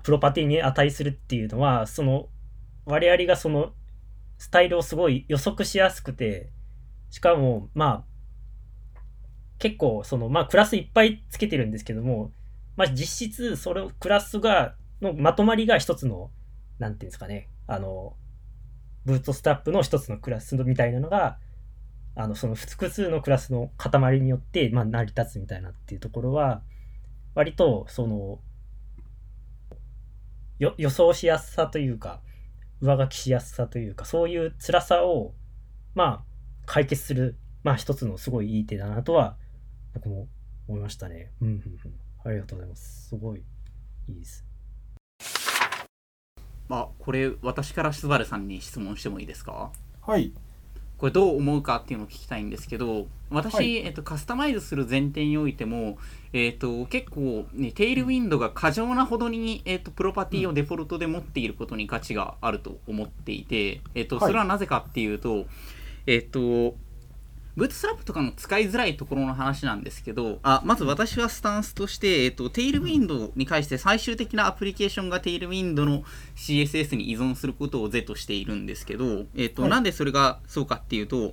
プロパティに値するっていうのは、その、我々がその、スタイルをすごい予測しやすくて、しかも、まあ、結構、その、まあクラスいっぱいつけてるんですけども、まあ実質、それを、クラスが、のまとまりが一つの、なんていうんですかね、あの、ブートストラップの一つのクラスみたいなのが、あのその複数のクラスの塊によって、まあ、成り立つみたいなっていうところは割とその予想しやすさというか上書きしやすさというかそういう辛さをまあ解決するまあ一つのすごいいい手だなとは僕も思いましたね。うんうんうん、ありがとうございます。すごいいいです。あこれ私からスバルさんに質問してもいいですか？はい。これどう思うかっていうのを聞きたいんですけど私、はいえっと、カスタマイズする前提においても、えっと、結構、ね、テイルウィンドが過剰なほどに、えっと、プロパティをデフォルトで持っていることに価値があると思っていて、えっと、はいそれはなぜかっていうと、えっとブートストラップとかの使いづらいところの話なんですけど、あまず私はスタンスとして、えっと、テイルウィンドに関して最終的なアプリケーションがテイルウィンドの CSS に依存することを是としているんですけど、えっとはい。なんでそれがそうかっていうと、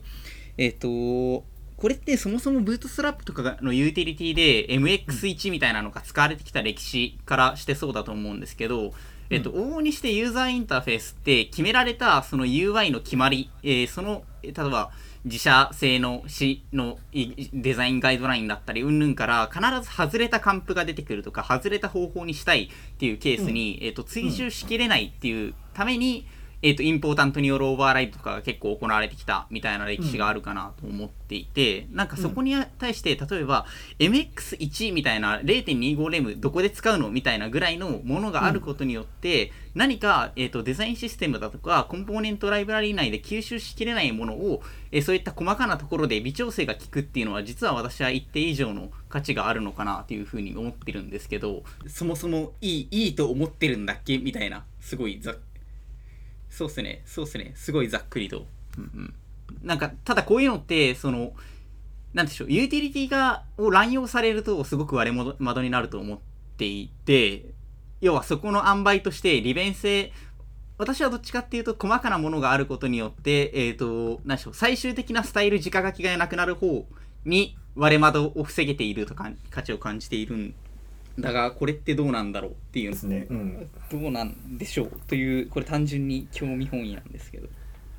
えっと、これってそもそもブートストラップとかのユーティリティで MX1 みたいなのが使われてきた歴史からしてそうだと思うんですけど、えっと、往々にしてユーザーインターフェースって決められたその UI の決まり、えーその、えー例えば自社製の市のいデザインガイドラインだったり、うんぬんから必ず外れた還付が出てくるとか、外れた方法にしたいっていうケースに、えっと追従しきれないっていうために、えっとインポータントによるオーバーライドとかが結構行われてきたみたいな歴史があるかなと思っていて、なんかそこに対して、例えば MX1 みたいな0.25レムどこで使うのみたいなぐらいのものがあることによって、何か、えー、とデザインシステムだとかコンポーネントライブラリー内で吸収しきれないものを、えーそういった細かなところで微調整が効くっていうのは実は私は一定以上の価値があるのかなというふうに思ってるんですけどそもそもいいいいと思ってるんだっけみたいなすごいざそうっすね。そうっすね。すごいざっくりと、うんうん、なんかただこういうのってそのなんでしょう、ユーティリティが、を乱用されるとすごく割れ窓になると思っていて、要はそこの塩梅として利便性、私はどっちかっていうと細かなものがあることによって、えっ、ー、と、何でしょう、最終的なスタイル直書きがなくなる方に割れ窓を防げているとか価値を感じているんだがこれってどうなんだろうっていうですね、うん、どうなんでしょうというこれ単純に興味本位なんですけど。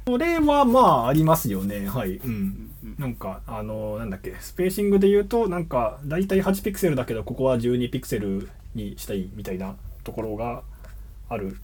これはまあありますよね。はい、うん、うん、なんかあのなんだっけスペーシングで言うとなんか大体8ピクセルだけどここは12ピクセルにしたいみたいなところがある。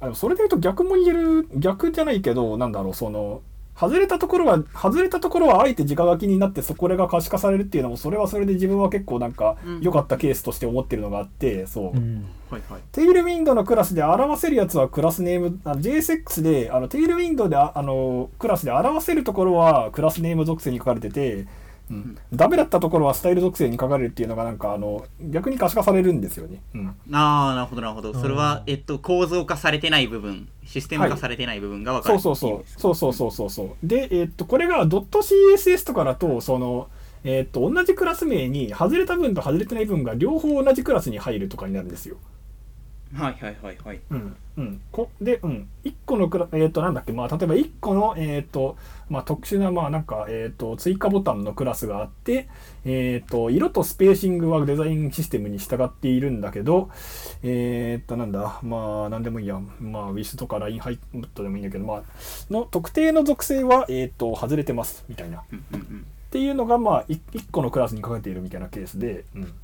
あのそれで言うと逆も言える逆じゃないけどなんだろうその外れたところは、外れたところはあえて直書きになってそこれが可視化されるっていうのも、それはそれで自分は結構なんか良かったケースとして思ってるのがあって、そう。うん。はいはい、テイルウィンドのクラスで表せるやつはクラスネーム、あの JSX で、あのテイルウィンドであのクラスで表せるところはクラスネーム属性に書かれてて、うん、ダメだったところはスタイル属性に書かれるっていうのがなんかあの逆に可視化されるんですよね。うん、ああなるほどなるほど。それは、えっと、構造化されてない部分システム化されてない部分が分かる、はい、そうそうそう。そうそうそうそうで、えっとこれが .css とかだとそのえっと同じクラス名に外れた分と外れてない分が両方同じクラスに入るとかになるんですよ。はいはいはいはい。うん。うん、こで、うん、1個のクラ、えっ、ー、と、なんだっけ、まあ、例えば1個の、えっ、ー、と、まあ、特殊な、まあ、なんか、えっ、ー、と、追加ボタンのクラスがあって、えっ、と、色とスペーシングはデザインシステムに従っているんだけど、えっと、なんだ、まあ、なんでもいいや、まあ、ウィスとかラインハイトでもいいんだけど、まあ、の特定の属性は、えっと、外れてます、みたいな。っていうのが、まあ1、1個のクラスにかけているみたいなケースで、うん。うん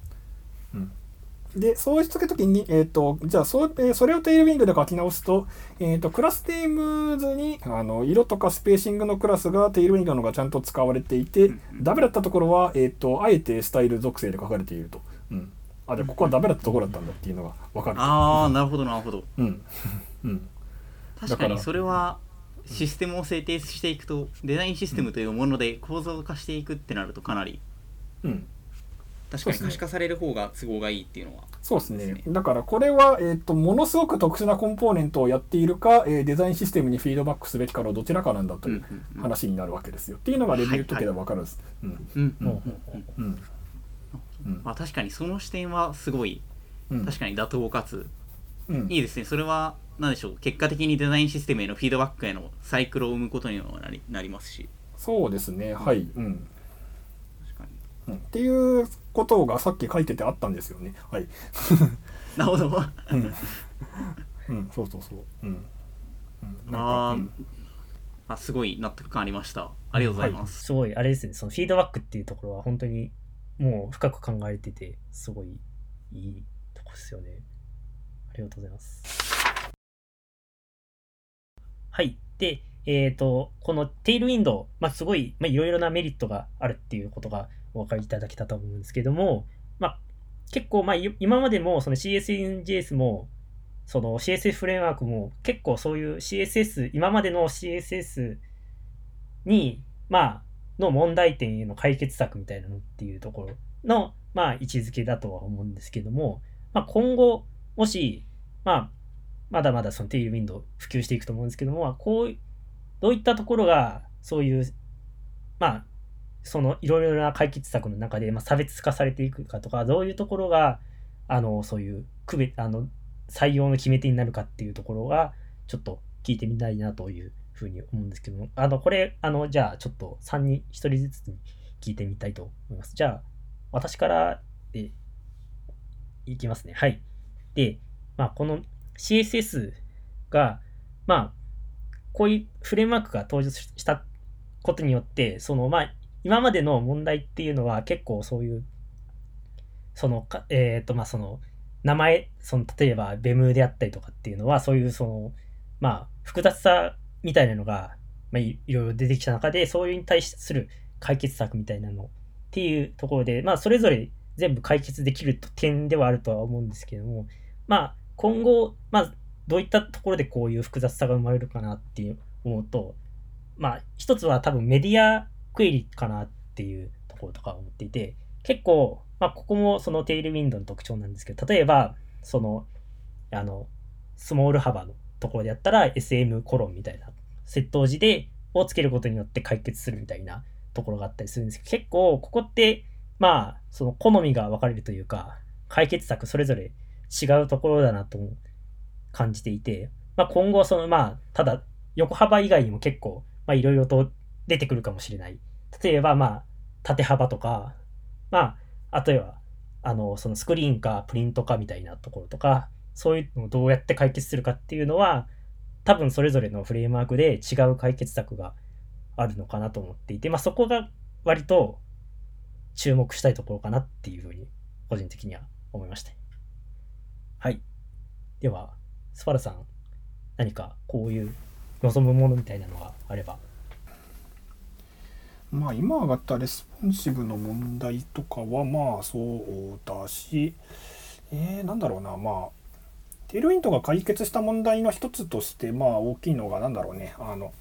で、そうしたときに、えっ、ー、と、じゃあそ、えー、それをテイルウィングで書き直すと、えっ、ー、と、クラステームズに、あの、色とかスペーシングのクラスがテイルウィングのがちゃんと使われていて、ダメだったところは、えっ、と、あえてスタイル属性で書かれていると。うん。あ、で、ここはダメだったところだったんだっていうのがわかる。ああ、なるほど、なるほど。うん。うん。確かにそれは、システムを制定していくと、デザインシステムというもので構造化していくってなるとかなり、うん。確かに可視化される方が都合がいいっていうのは。そうですね。だからこれは、えっ、ー、と、ものすごく特殊なコンポーネントをやっているか、えー、デザインシステムにフィードバックすべきかのどちらかなんだという話になるわけですよ。っていうのがレビュー解けば分かるんです。まあ確かにその視点はすごい、確かに妥当かつ、うん、いいですね。それは、何でしょう、結果的にデザインシステムへのフィードバックへのサイクルを生むことにもなりなりますし。そうですね、はい。うんうん、っていうことがさっき書いててあったんですよね。はい。なるほど。うん、うん、そうそうそう。うん。うん、あ、うん、あ、すごい納得感ありました。ありがとうございます。はい、すごい、あれですね、そのフィードバックっていうところは本当にもう深く考えてて、すごいいいとこですよね。ありがとうございます。はい。で、えっ、ー、と、このテイルウィンドウ、まあ、すごい、まあ、いろいろなメリットがあるっていうことがお分かりいただけたと思うんですけども、まあ、結構、まあ、今までもその csns も、その CSS フレームワークも結構そういう CSS、今までの CSS に、まあ、の問題点への解決策みたいなのっていうところの、まあ、位置づけだとは思うんですけども、まあ、今後、もし、まあ、まだまだそのテイルウィンドウ普及していくと思うんですけども、こう、どういったところが、そういう、まあ、そのいろいろな解決策の中で、まあ、差別化されていくかとか、どういうところが、あの、そういう区別、あの、採用の決め手になるかっていうところが、ちょっと聞いてみたいなというふうに思うんですけども、あの、これ、あの、じゃあ、ちょっと3人、1人ずつに聞いてみたいと思います。じゃあ、私からでいきますね。はい。で、まあ、この CSS が、まあ、こういうフレームワークが登場したことによって、その、まあ、今までの問題っていうのは結構そういう、その、かえっ、ー、と、まあ、その、名前、その、例えば、ベムであったりとかっていうのは、そういう、その、まあ、複雑さみたいなのが、まあ、いろいろ出てきた中で、そういうに対する解決策みたいなのっていうところで、まあ、それぞれ全部解決できる点ではあるとは思うんですけども、まあ、今後、まあ、どういったところでこういう複雑さが生まれるかなっていう思うと、まあ、一つは多分メディアクエリかなっていうところとか思っていて、結構、まあ、ここもそのテイルウィンドの特徴なんですけど、例えば、その、あの、スモール幅のところでやったら SM コロンみたいな、窃盗時で、をつけることによって解決するみたいなところがあったりするんですけど、結構ここって、まあ、その好みが分かれるというか、解決策それぞれ違うところだなと感じていて、まあ、今後そのまあ、ただ横幅以外にも結構、いろいろと出てくるかもしれない。例えばまあ、縦幅とか、まあ、あとは、あの、そのスクリーンかプリントかみたいなところとか、そういうのをどうやって解決するかっていうのは、多分それぞれのフレームワークで違う解決策があるのかなと思っていて、まあそこが割と注目したいところかなっていうふうに個人的には思いました。はい。では、スパルさん、何かこういう望むものみたいなのがあれば。まあ今上がったレスポンシブの問題とかはまあそうだし、えー、なんだろうな、まあテールウィンドが解決した問題の一つとして、まあ、大きいのが、なんだろうね、あの、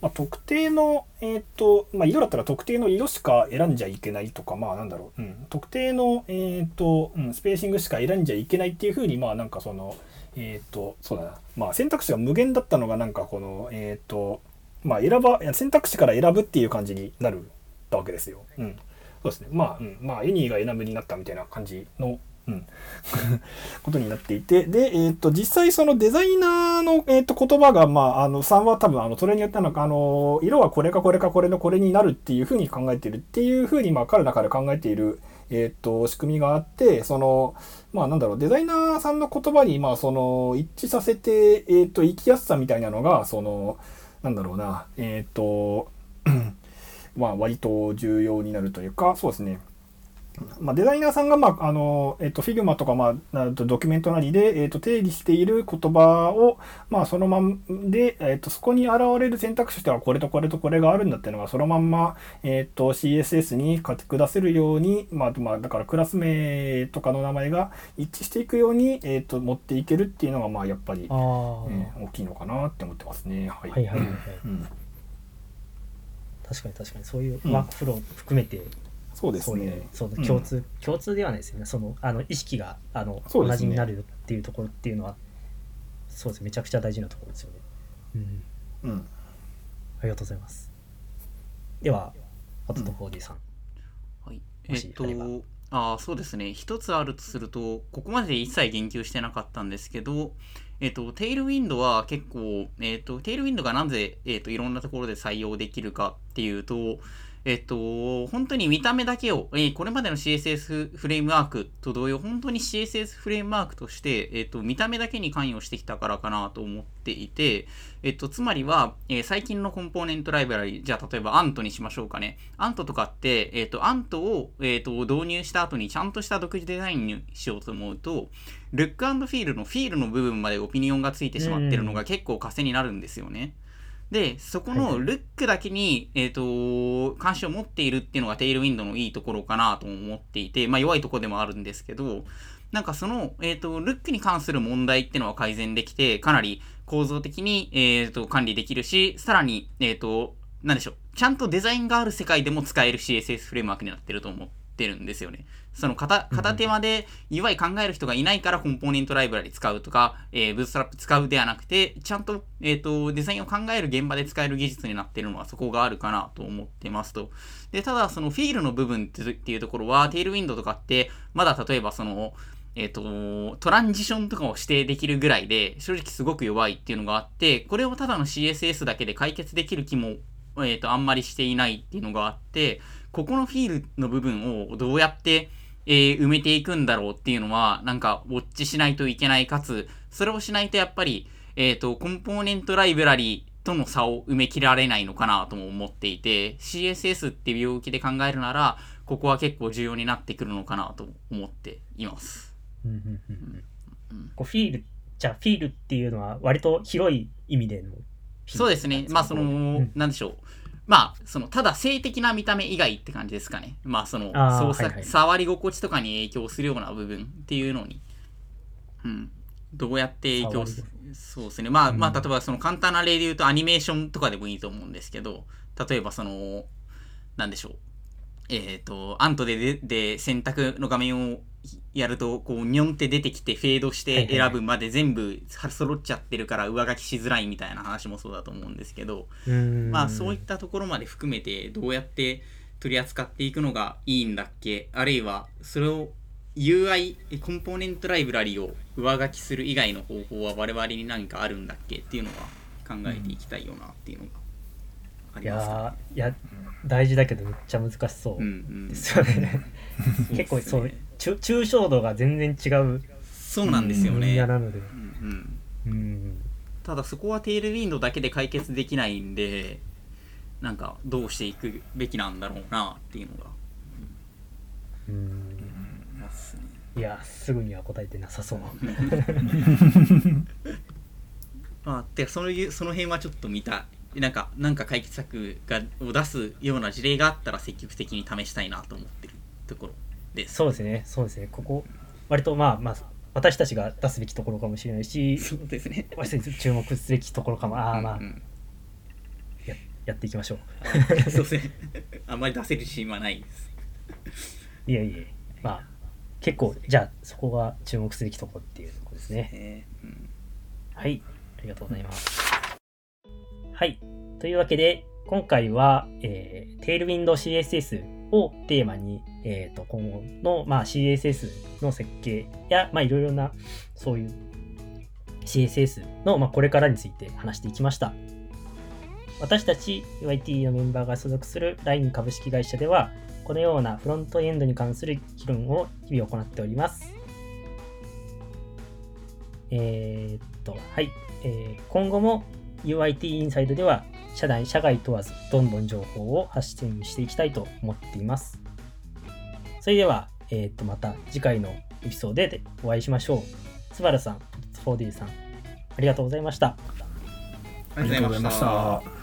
まあ、特定の、えっ、ー、と、まあ、色だったら特定の色しか選んじゃいけないとか、まあ、なんだろう、うん、特定の、えっ、ー、と、うん、スペーシングしか選んじゃいけないっていうふうに、まあ、なんかその、えっ、と、そうだな、まあ、選択肢が無限だったのが、なんかこの、えっ、と、まあ、選ば、選択肢から選ぶっていう感じになるわけですよ。うん。そうですね。まあ、うん、まあ、エニーが選ぶになったみたいな感じのうん、ことになっていて、で、えっ、ー、と、実際そのデザイナーの、え、ー、と、言葉が、まあ、あの、3は多分、あの、それによってなんか、あの、色はこれかこれかこれのこれになるっていうふうに考えてるっていうふうに、まあ、彼らから考えている、えっ、ー、と、仕組みがあって、その、まあ、なんだろう、デザイナーさんの言葉に、まあ、その、一致させて、えっ、と、生きやすさみたいなのが、その、なんだろうな、えっ、と、まあ、割と重要になるというか、そうですね。まあ、デザイナーさんが、まあ、あの、えっと、Figma とか、まあ、ドキュメントなりで、えっと、定義している言葉を、まあ、そのまんで、えっと、そこに現れる選択肢としては、これとこれとこれがあるんだっていうのが、そのまんま、えっと、CSS に書き下せるように、まあ、まあ、だからクラス名とかの名前が一致していくように、えっと、持っていけるっていうのが、まあ、やっぱり、えー、大きいのかなって思ってますね。はい。はいはいはい、はい。うん、確かに確かに、そういうワークフロー含めて、そうですね。その共通、うん、共通ではないですよね。そのあの意識があの、ね、同じになるっていうところっていうのは、そうですめちゃくちゃ大事なところですよね。うん。うん。ありがとうございます。では、あととフォーディさん。はい。えっと、あそうですね。一つあるとすると、ここまで一切言及してなかったんですけど、えっと、テイルウィンドは結構、えっと、テイルウィンドがなぜ、えっと、いろんなところで採用できるかっていうと、えっと、本当に見た目だけを、えー、これまでの CSS フレームワークと同様、本当に CSS フレームワークとして、えっと、見た目だけに関与してきたからかなと思っていて、えっと、つまりは、えー、最近のコンポーネントライブラリ、じゃあ例えば Ant にしましょうかね。Ant とかって、えっと、Ant を、えっと、導入した後にちゃんとした独自デザインにしようと思うと、ルックフィールのフィールの部分までオピニオンがついてしまってるのが結構枷になるんですよね。で、そこのルックだけに、えっ、ー、と、関心を持っているっていうのがテイルウィンドのいいところかなと思っていて、まあ弱いところでもあるんですけど、なんかその、えっ、ー、と、ルックに関する問題っていうのは改善できて、かなり構造的に、えっ、ー、と、管理できるし、さらに、えっ、と、なんでしょう、ちゃんとデザインがある世界でも使える CSS フレームワークになってると思ってるんですよね。その片片手間で UI 考える人がいないからコンポーネントライブラリ使うとか、えー、ブーストラップ使うではなくて、ちゃんと,、えーと、デザインを考える現場で使える技術になっているのはそこがあるかなと思ってますと。で、ただそのフィールの部分っていうところは、テールウィンドとかって、まだ例えばその、えっ、ー、と、トランジションとかを指定できるぐらいで、正直すごく弱いっていうのがあって、これをただの CSS だけで解決できる気も、えっ、ー、と、あんまりしていないっていうのがあって、ここのフィールの部分をどうやって、えー、埋めていくんだろうっていうのは、なんか、ウォッチしないといけない、かつ、それをしないとやっぱり、えっ、ー、と、コンポーネントライブラリとの差を埋めきられないのかなとも思っていて、CSS っていう領域で考えるなら、ここは結構重要になってくるのかなと思っています。こうフィール、じゃあフィールっていうのは割と広い意味でのそうですね。まあその、うん、なんでしょう。まあ、その、ただ性的な見た目以外って感じですかね。まあ、その、操作、はいはい、触り心地とかに影響するような部分っていうのに、うん、どうやって影響する、そうですね。まあ、うん、まあ、例えばその簡単な例で言うとアニメーションとかでもいいと思うんですけど、例えばその、なんでしょう。えっ、ー、と、アントででで選択の画面をやるとこうニョンって出てきてフェードして選ぶまで全部揃っちゃってるから上書きしづらいみたいな話もそうだと思うんですけど、まあそういったところまで含めてどうやって取り扱っていくのがいいんだっけ？あるいはそれを UI コンポーネントライブラリを上書きする以外の方法は我々に何かあるんだっけ？っていうのは考えていきたいよなっていうのがあいりますかやーいや大事だけどめっちゃ難しそううんうん。ですよね、結構そう抽抽象度が全然違うそうなんですよ分ね、野なので。うんうん。うん。ただそこはテールウィンドだけで解決できないんでなんかどうしていくべきなんだろうなっていうのが。うん。いやすぐには答えてなさそう。まあ、てかそういうその辺はちょっと見たい。なんかなんか解決策がを出すような事例があったら積極的に試したいなと思ってるところです。そうですねそうですねここ割とまあまあ私たちが出すべきところかもしれないしそうですね。私たち注目すべきところかもああまあ、うんうんややっていきましょうそうですね。あんまり出せる自信はないです。いえいえまあ結構じゃあそこが注目すべきところっていうところですねえーうんはい、ありがとうございます。はい、というわけで、今回は、えー、Tailwind CSS をテーマに、えー、と今後の、まあ、CSS の設計や、まあ、いろいろなそういう CSS の、まあ、これからについて話していきました。私たち UIT のメンバーが所属する LINE 株式会社では、このようなフロントエンドに関する議論を日々行っております。えーっと、はい。えー今後も UIT インサイドでは社内、社外問わずどんどん情報を発信していきたいと思っています。それでは、えーと、また次回のエピソードでお会いしましょう。スバルさん、4D さん、ありがとうございました。ありがとうございまし。た。